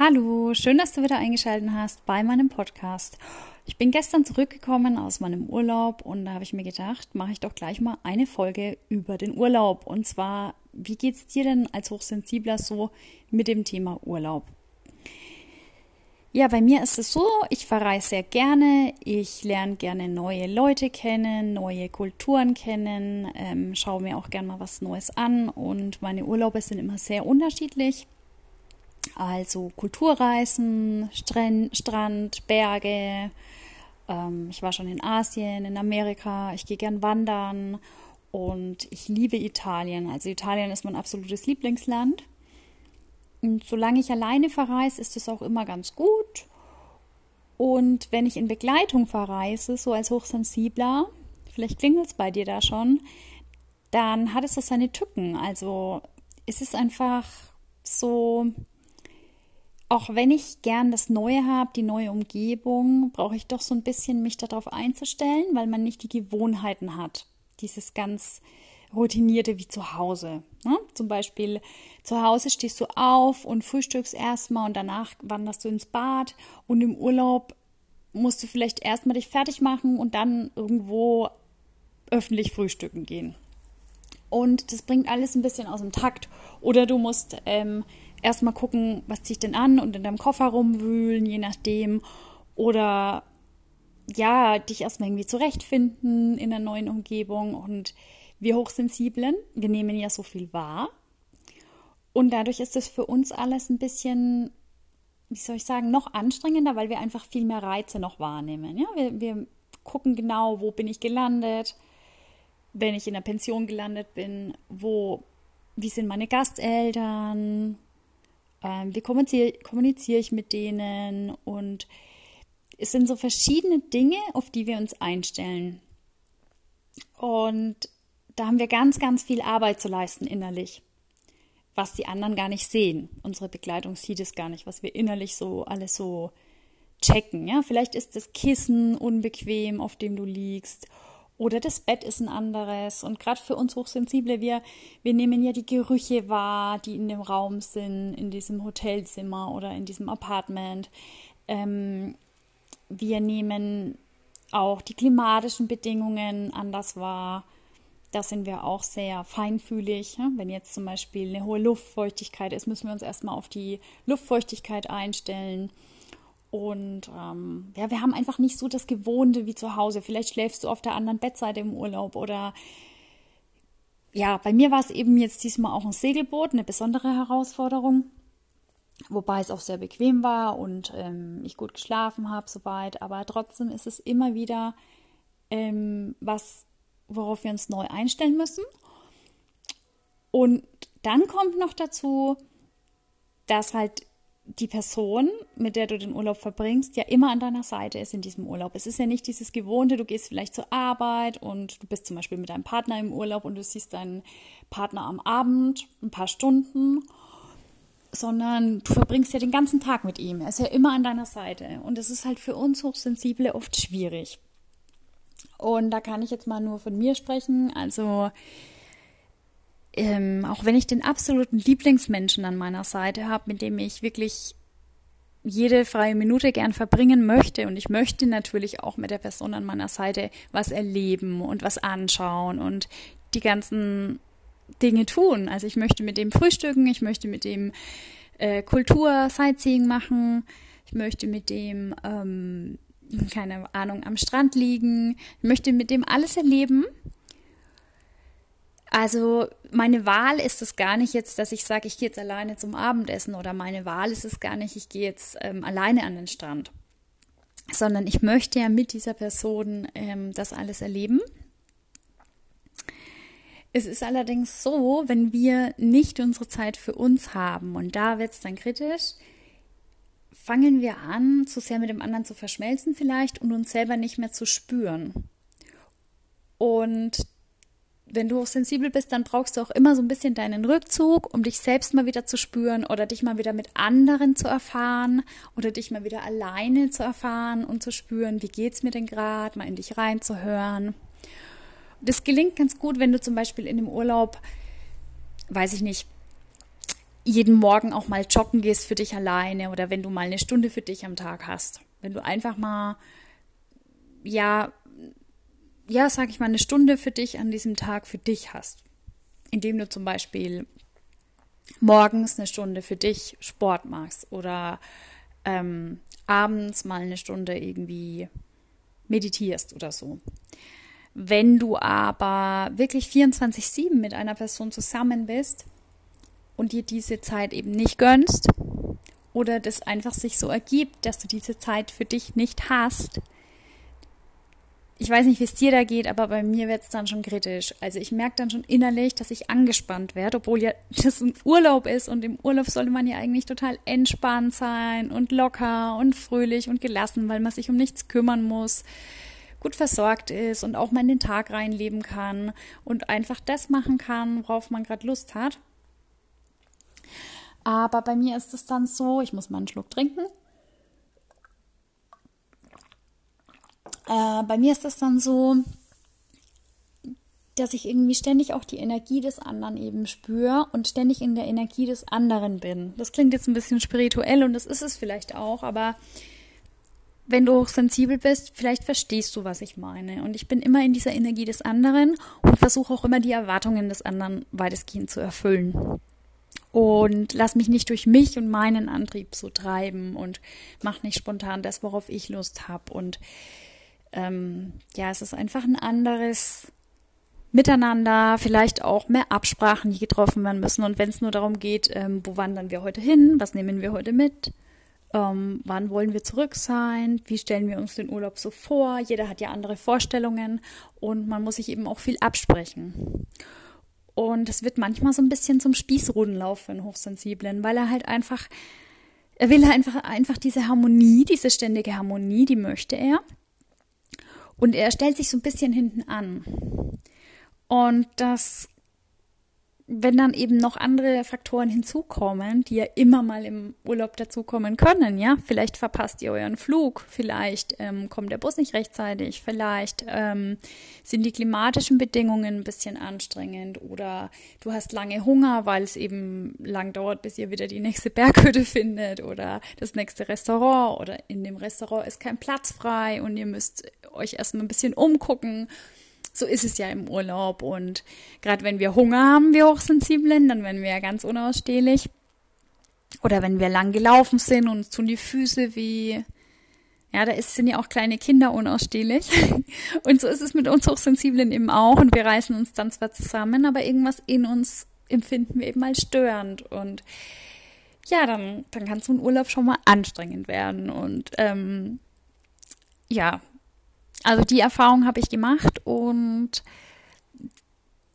Hallo, schön, dass du wieder eingeschaltet hast bei meinem Podcast. Ich bin gestern zurückgekommen aus meinem Urlaub und da habe ich mir gedacht, mache ich doch gleich mal eine Folge über den Urlaub. Und zwar, wie geht es dir denn als Hochsensibler so mit dem Thema Urlaub? Ja, bei mir ist es so, ich verreise sehr gerne, ich lerne gerne neue Leute kennen, neue Kulturen kennen, ähm, schaue mir auch gerne mal was Neues an und meine Urlaube sind immer sehr unterschiedlich. Also Kulturreisen, Strand, Strand Berge. Ähm, ich war schon in Asien, in Amerika. Ich gehe gern wandern und ich liebe Italien. Also Italien ist mein absolutes Lieblingsland. Und solange ich alleine verreise, ist es auch immer ganz gut. Und wenn ich in Begleitung verreise, so als Hochsensibler, vielleicht klingelt es bei dir da schon, dann hat es so seine Tücken. Also es ist einfach so, auch wenn ich gern das Neue habe, die neue Umgebung, brauche ich doch so ein bisschen mich darauf einzustellen, weil man nicht die Gewohnheiten hat. Dieses ganz routinierte wie zu Hause. Ne? Zum Beispiel zu Hause stehst du auf und frühstückst erstmal und danach wanderst du ins Bad und im Urlaub musst du vielleicht erstmal dich fertig machen und dann irgendwo öffentlich frühstücken gehen. Und das bringt alles ein bisschen aus dem Takt. Oder du musst ähm, erstmal gucken, was ziehe ich denn an und in deinem Koffer rumwühlen, je nachdem. Oder ja, dich erstmal irgendwie zurechtfinden in der neuen Umgebung. Und wir Hochsensiblen, wir nehmen ja so viel wahr. Und dadurch ist es für uns alles ein bisschen, wie soll ich sagen, noch anstrengender, weil wir einfach viel mehr Reize noch wahrnehmen. Ja, wir, wir gucken genau, wo bin ich gelandet, wenn ich in der Pension gelandet bin, wo, wie sind meine Gasteltern, ähm, wie kommuniziere, ich mit denen und es sind so verschiedene Dinge, auf die wir uns einstellen. Und da haben wir ganz, ganz viel Arbeit zu leisten innerlich, was die anderen gar nicht sehen. Unsere Begleitung sieht es gar nicht, was wir innerlich so alles so checken. Ja, vielleicht ist das Kissen unbequem, auf dem du liegst oder das Bett ist ein anderes. Und gerade für uns Hochsensible, wir, wir nehmen ja die Gerüche wahr, die in dem Raum sind, in diesem Hotelzimmer oder in diesem Apartment. Ähm, wir nehmen auch die klimatischen Bedingungen anders wahr. Da sind wir auch sehr feinfühlig. Ja? Wenn jetzt zum Beispiel eine hohe Luftfeuchtigkeit ist, müssen wir uns erstmal auf die Luftfeuchtigkeit einstellen. Und ähm, ja, wir haben einfach nicht so das Gewohnte wie zu Hause. Vielleicht schläfst du auf der anderen Bettseite im Urlaub oder ja, bei mir war es eben jetzt diesmal auch ein Segelboot, eine besondere Herausforderung, wobei es auch sehr bequem war und ähm, ich gut geschlafen habe soweit. Aber trotzdem ist es immer wieder ähm, was, worauf wir uns neu einstellen müssen. Und dann kommt noch dazu, dass halt die Person, mit der du den Urlaub verbringst, ja immer an deiner Seite ist in diesem Urlaub. Es ist ja nicht dieses Gewohnte, du gehst vielleicht zur Arbeit und du bist zum Beispiel mit deinem Partner im Urlaub und du siehst deinen Partner am Abend ein paar Stunden, sondern du verbringst ja den ganzen Tag mit ihm. Er ist ja immer an deiner Seite. Und das ist halt für uns Hochsensible oft schwierig. Und da kann ich jetzt mal nur von mir sprechen. Also ähm, auch wenn ich den absoluten Lieblingsmenschen an meiner Seite habe, mit dem ich wirklich jede freie Minute gern verbringen möchte und ich möchte natürlich auch mit der Person an meiner Seite was erleben und was anschauen und die ganzen Dinge tun. Also ich möchte mit dem frühstücken, ich möchte mit dem äh, Kultur, Sightseeing machen, ich möchte mit dem, ähm, keine Ahnung, am Strand liegen, ich möchte mit dem alles erleben also meine Wahl ist es gar nicht jetzt, dass ich sage, ich gehe jetzt alleine zum Abendessen oder meine Wahl ist es gar nicht, ich gehe jetzt ähm, alleine an den Strand, sondern ich möchte ja mit dieser Person ähm, das alles erleben. Es ist allerdings so, wenn wir nicht unsere Zeit für uns haben und da wird es dann kritisch, fangen wir an, zu sehr mit dem anderen zu verschmelzen vielleicht und uns selber nicht mehr zu spüren. Und wenn du hochsensibel bist, dann brauchst du auch immer so ein bisschen deinen Rückzug, um dich selbst mal wieder zu spüren oder dich mal wieder mit anderen zu erfahren oder dich mal wieder alleine zu erfahren und zu spüren, wie geht's mir denn gerade, mal in dich reinzuhören. Das gelingt ganz gut, wenn du zum Beispiel in dem Urlaub, weiß ich nicht, jeden Morgen auch mal joggen gehst für dich alleine oder wenn du mal eine Stunde für dich am Tag hast. Wenn du einfach mal, ja, ja, sag ich mal, eine Stunde für dich an diesem Tag für dich hast. Indem du zum Beispiel morgens eine Stunde für dich Sport machst oder ähm, abends mal eine Stunde irgendwie meditierst oder so. Wenn du aber wirklich 24-7 mit einer Person zusammen bist und dir diese Zeit eben nicht gönnst oder das einfach sich so ergibt, dass du diese Zeit für dich nicht hast, ich weiß nicht, wie es dir da geht, aber bei mir wird es dann schon kritisch. Also ich merke dann schon innerlich, dass ich angespannt werde, obwohl ja das ein Urlaub ist und im Urlaub sollte man ja eigentlich total entspannt sein und locker und fröhlich und gelassen, weil man sich um nichts kümmern muss, gut versorgt ist und auch mal in den Tag reinleben kann und einfach das machen kann, worauf man gerade Lust hat. Aber bei mir ist es dann so, ich muss mal einen Schluck trinken. Äh, bei mir ist das dann so, dass ich irgendwie ständig auch die Energie des anderen eben spüre und ständig in der Energie des anderen bin. Das klingt jetzt ein bisschen spirituell und das ist es vielleicht auch, aber wenn du hochsensibel bist, vielleicht verstehst du, was ich meine. Und ich bin immer in dieser Energie des anderen und versuche auch immer die Erwartungen des anderen weitestgehend zu erfüllen. Und lass mich nicht durch mich und meinen Antrieb so treiben und mach nicht spontan das, worauf ich Lust habe. Und ähm, ja, es ist einfach ein anderes Miteinander, vielleicht auch mehr Absprachen, die getroffen werden müssen. Und wenn es nur darum geht, ähm, wo wandern wir heute hin, was nehmen wir heute mit, ähm, wann wollen wir zurück sein, wie stellen wir uns den Urlaub so vor, jeder hat ja andere Vorstellungen und man muss sich eben auch viel absprechen. Und es wird manchmal so ein bisschen zum Spießrudenlauf für einen Hochsensiblen, weil er halt einfach, er will einfach, einfach diese Harmonie, diese ständige Harmonie, die möchte er. Und er stellt sich so ein bisschen hinten an. Und das, wenn dann eben noch andere Faktoren hinzukommen, die ja immer mal im Urlaub dazukommen können, ja, vielleicht verpasst ihr euren Flug, vielleicht ähm, kommt der Bus nicht rechtzeitig, vielleicht ähm, sind die klimatischen Bedingungen ein bisschen anstrengend oder du hast lange Hunger, weil es eben lang dauert, bis ihr wieder die nächste Berghütte findet oder das nächste Restaurant oder in dem Restaurant ist kein Platz frei und ihr müsst euch erstmal ein bisschen umgucken. So ist es ja im Urlaub. Und gerade wenn wir Hunger haben, wir Hochsensiblen, dann werden wir ja ganz unausstehlich. Oder wenn wir lang gelaufen sind und uns tun die Füße wie, ja, da sind ja auch kleine Kinder unausstehlich. Und so ist es mit uns Hochsensiblen eben auch. Und wir reißen uns dann zwar zusammen, aber irgendwas in uns empfinden wir eben als störend. Und ja, dann, dann kann so ein Urlaub schon mal anstrengend werden. Und ähm, ja, also die Erfahrung habe ich gemacht und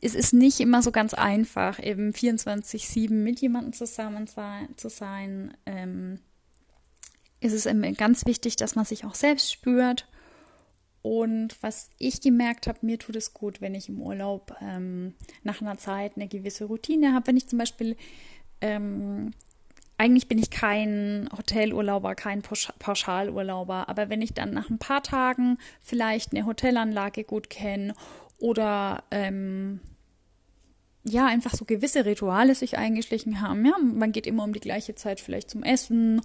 es ist nicht immer so ganz einfach, eben 24-7 mit jemandem zusammen zu sein. Ähm, es ist ganz wichtig, dass man sich auch selbst spürt. Und was ich gemerkt habe, mir tut es gut, wenn ich im Urlaub ähm, nach einer Zeit eine gewisse Routine habe. Wenn ich zum Beispiel ähm, eigentlich bin ich kein Hotelurlauber, kein Pauschalurlauber, aber wenn ich dann nach ein paar Tagen vielleicht eine Hotelanlage gut kenne oder ähm, ja, einfach so gewisse Rituale sich eingeschlichen haben. Ja, man geht immer um die gleiche Zeit vielleicht zum Essen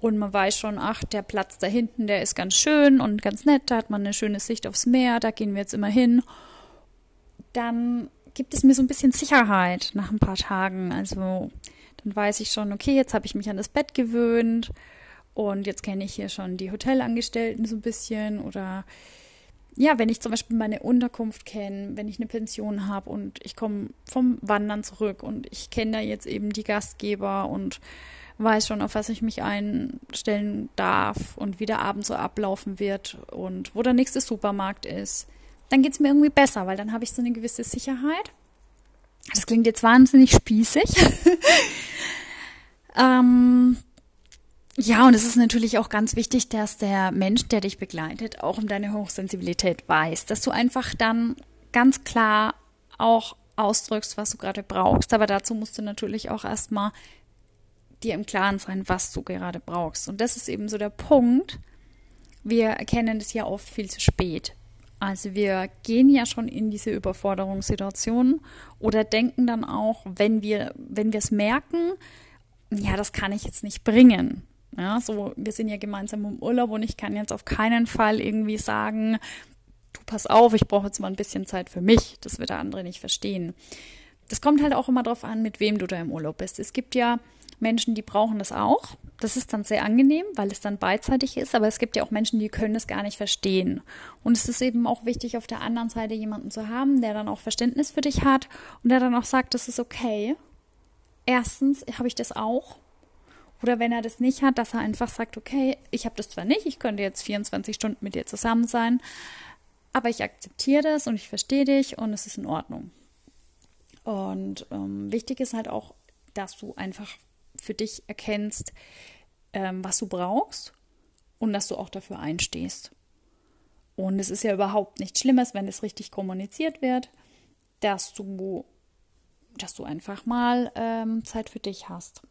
und man weiß schon, ach, der Platz da hinten, der ist ganz schön und ganz nett, da hat man eine schöne Sicht aufs Meer, da gehen wir jetzt immer hin. Dann gibt es mir so ein bisschen Sicherheit nach ein paar Tagen. Also dann weiß ich schon, okay, jetzt habe ich mich an das Bett gewöhnt und jetzt kenne ich hier schon die Hotelangestellten so ein bisschen oder ja, wenn ich zum Beispiel meine Unterkunft kenne, wenn ich eine Pension habe und ich komme vom Wandern zurück und ich kenne da jetzt eben die Gastgeber und weiß schon, auf was ich mich einstellen darf und wie der Abend so ablaufen wird und wo der nächste Supermarkt ist, dann geht es mir irgendwie besser, weil dann habe ich so eine gewisse Sicherheit. Das klingt jetzt wahnsinnig spießig. ähm, ja, und es ist natürlich auch ganz wichtig, dass der Mensch, der dich begleitet, auch um deine Hochsensibilität weiß, dass du einfach dann ganz klar auch ausdrückst, was du gerade brauchst. Aber dazu musst du natürlich auch erstmal dir im Klaren sein, was du gerade brauchst. Und das ist eben so der Punkt. Wir erkennen das ja oft viel zu spät. Also wir gehen ja schon in diese Überforderungssituation oder denken dann auch, wenn wir, wenn wir es merken, ja, das kann ich jetzt nicht bringen. Ja, so, wir sind ja gemeinsam im Urlaub und ich kann jetzt auf keinen Fall irgendwie sagen, du pass auf, ich brauche jetzt mal ein bisschen Zeit für mich. Das wird der andere nicht verstehen. Das kommt halt auch immer darauf an, mit wem du da im Urlaub bist. Es gibt ja Menschen, die brauchen das auch. Das ist dann sehr angenehm, weil es dann beidseitig ist, aber es gibt ja auch Menschen, die können das gar nicht verstehen. Und es ist eben auch wichtig, auf der anderen Seite jemanden zu haben, der dann auch Verständnis für dich hat und der dann auch sagt, das ist okay. Erstens habe ich das auch oder wenn er das nicht hat, dass er einfach sagt, okay, ich habe das zwar nicht, ich könnte jetzt 24 Stunden mit dir zusammen sein, aber ich akzeptiere das und ich verstehe dich und es ist in Ordnung. Und ähm, wichtig ist halt auch, dass du einfach für dich erkennst, ähm, was du brauchst und dass du auch dafür einstehst. Und es ist ja überhaupt nichts Schlimmes, wenn es richtig kommuniziert wird, dass du, dass du einfach mal ähm, Zeit für dich hast.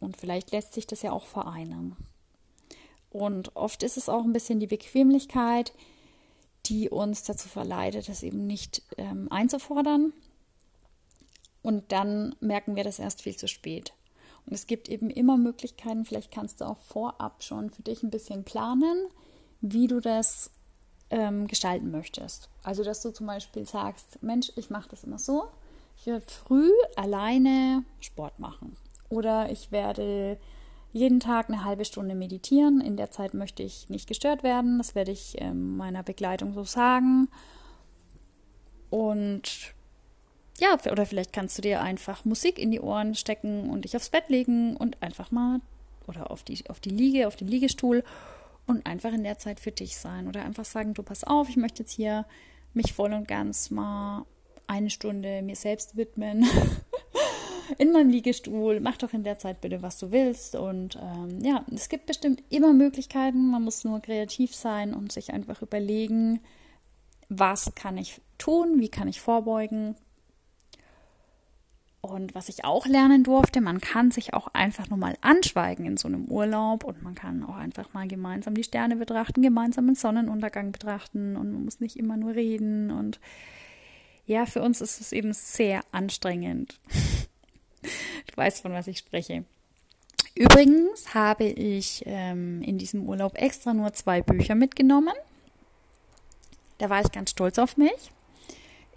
Und vielleicht lässt sich das ja auch vereinen. Und oft ist es auch ein bisschen die Bequemlichkeit, die uns dazu verleitet, das eben nicht ähm, einzufordern. Und dann merken wir das erst viel zu spät. Und es gibt eben immer Möglichkeiten, vielleicht kannst du auch vorab schon für dich ein bisschen planen, wie du das ähm, gestalten möchtest. Also, dass du zum Beispiel sagst, Mensch, ich mache das immer so, ich werde früh alleine Sport machen. Oder ich werde jeden Tag eine halbe Stunde meditieren. In der Zeit möchte ich nicht gestört werden. Das werde ich ähm, meiner Begleitung so sagen. Und ja, oder vielleicht kannst du dir einfach Musik in die Ohren stecken und dich aufs Bett legen und einfach mal oder auf die, auf die Liege, auf den Liegestuhl und einfach in der Zeit für dich sein. Oder einfach sagen, du pass auf, ich möchte jetzt hier mich voll und ganz mal eine Stunde mir selbst widmen in meinem Liegestuhl. Mach doch in der Zeit bitte, was du willst. Und ähm, ja, es gibt bestimmt immer Möglichkeiten. Man muss nur kreativ sein und sich einfach überlegen, was kann ich tun, wie kann ich vorbeugen. Und was ich auch lernen durfte, man kann sich auch einfach nur mal anschweigen in so einem Urlaub und man kann auch einfach mal gemeinsam die Sterne betrachten, gemeinsam den Sonnenuntergang betrachten und man muss nicht immer nur reden. Und ja, für uns ist es eben sehr anstrengend. Du weißt, von was ich spreche. Übrigens habe ich ähm, in diesem Urlaub extra nur zwei Bücher mitgenommen. Da war ich ganz stolz auf mich.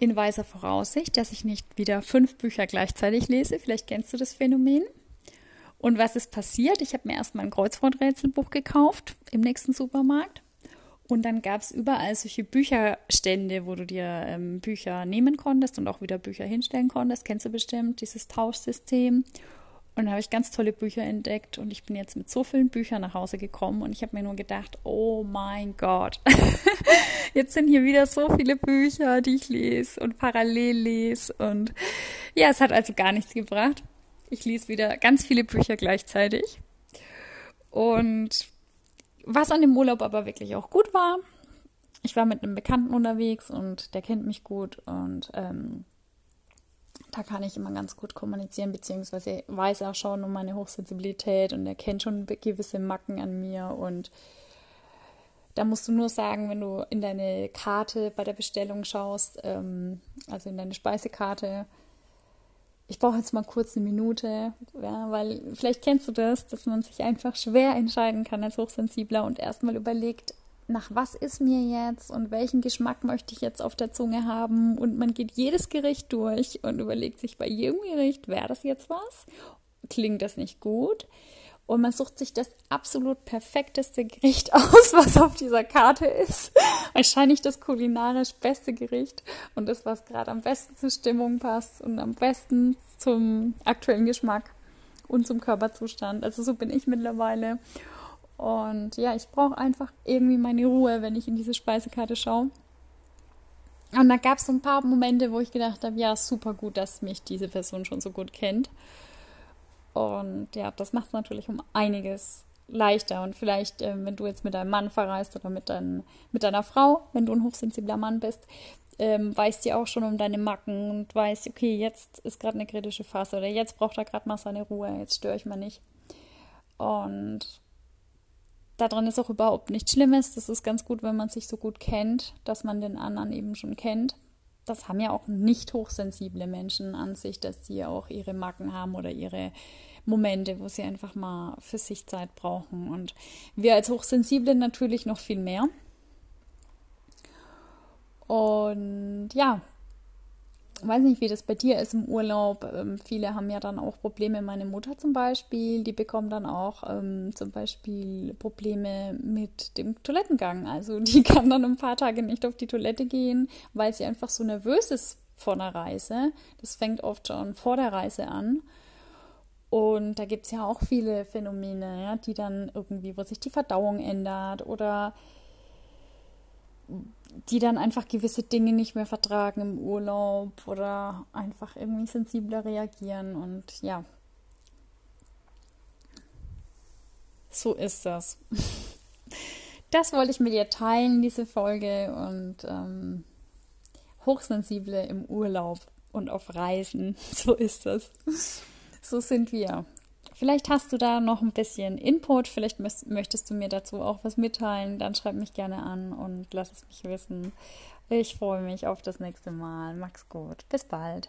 In weiser Voraussicht, dass ich nicht wieder fünf Bücher gleichzeitig lese. Vielleicht kennst du das Phänomen. Und was ist passiert? Ich habe mir erstmal ein Kreuzworträtselbuch gekauft im nächsten Supermarkt. Und dann gab es überall solche Bücherstände, wo du dir ähm, Bücher nehmen konntest und auch wieder Bücher hinstellen konntest. Kennst du bestimmt dieses Tauschsystem? Und da habe ich ganz tolle Bücher entdeckt und ich bin jetzt mit so vielen Büchern nach Hause gekommen und ich habe mir nur gedacht, oh mein Gott, jetzt sind hier wieder so viele Bücher, die ich lese und parallel lese und ja, es hat also gar nichts gebracht. Ich lese wieder ganz viele Bücher gleichzeitig und was an dem Urlaub aber wirklich auch gut war, ich war mit einem Bekannten unterwegs und der kennt mich gut und ähm, da kann ich immer ganz gut kommunizieren, beziehungsweise weiß auch schon um meine Hochsensibilität und er kennt schon gewisse Macken an mir. Und da musst du nur sagen, wenn du in deine Karte bei der Bestellung schaust, ähm, also in deine Speisekarte, ich brauche jetzt mal kurz eine Minute, ja, weil vielleicht kennst du das, dass man sich einfach schwer entscheiden kann als Hochsensibler und erstmal überlegt, nach was ist mir jetzt und welchen Geschmack möchte ich jetzt auf der Zunge haben und man geht jedes Gericht durch und überlegt sich bei jedem Gericht, wäre das jetzt was? Klingt das nicht gut? und man sucht sich das absolut perfekteste Gericht aus, was auf dieser Karte ist. Wahrscheinlich das kulinarisch beste Gericht und das, was gerade am besten zur Stimmung passt und am besten zum aktuellen Geschmack und zum Körperzustand. Also so bin ich mittlerweile. Und ja, ich brauche einfach irgendwie meine Ruhe, wenn ich in diese Speisekarte schaue. Und da gab es so ein paar Momente, wo ich gedacht habe, ja, super gut, dass mich diese Person schon so gut kennt. Und ja, das macht es natürlich um einiges leichter. Und vielleicht, äh, wenn du jetzt mit deinem Mann verreist oder mit, dein, mit deiner Frau, wenn du ein hochsensibler Mann bist, ähm, weißt du auch schon um deine Macken und weißt, okay, jetzt ist gerade eine kritische Phase oder jetzt braucht er gerade mal seine Ruhe, jetzt störe ich mal nicht. Und daran ist auch überhaupt nichts Schlimmes. Das ist ganz gut, wenn man sich so gut kennt, dass man den anderen eben schon kennt. Das haben ja auch nicht hochsensible Menschen an sich, dass sie auch ihre Macken haben oder ihre Momente, wo sie einfach mal für sich Zeit brauchen. Und wir als Hochsensible natürlich noch viel mehr. Und ja, weiß nicht, wie das bei dir ist im Urlaub. Ähm, viele haben ja dann auch Probleme. Meine Mutter zum Beispiel, die bekommt dann auch ähm, zum Beispiel Probleme mit dem Toilettengang. Also die kann dann ein paar Tage nicht auf die Toilette gehen, weil sie einfach so nervös ist vor einer Reise. Das fängt oft schon vor der Reise an. Und da gibt es ja auch viele Phänomene, ja, die dann irgendwie, wo sich die Verdauung ändert oder die dann einfach gewisse Dinge nicht mehr vertragen im Urlaub oder einfach irgendwie sensibler reagieren und ja, so ist das. Das wollte ich mit dir teilen, diese Folge und ähm, Hochsensible im Urlaub und auf Reisen, so ist das. So sind wir. Vielleicht hast du da noch ein bisschen Input, vielleicht möchtest du mir dazu auch was mitteilen, dann schreib mich gerne an und lass es mich wissen. Ich freue mich auf das nächste Mal. Mach's gut. Bis bald.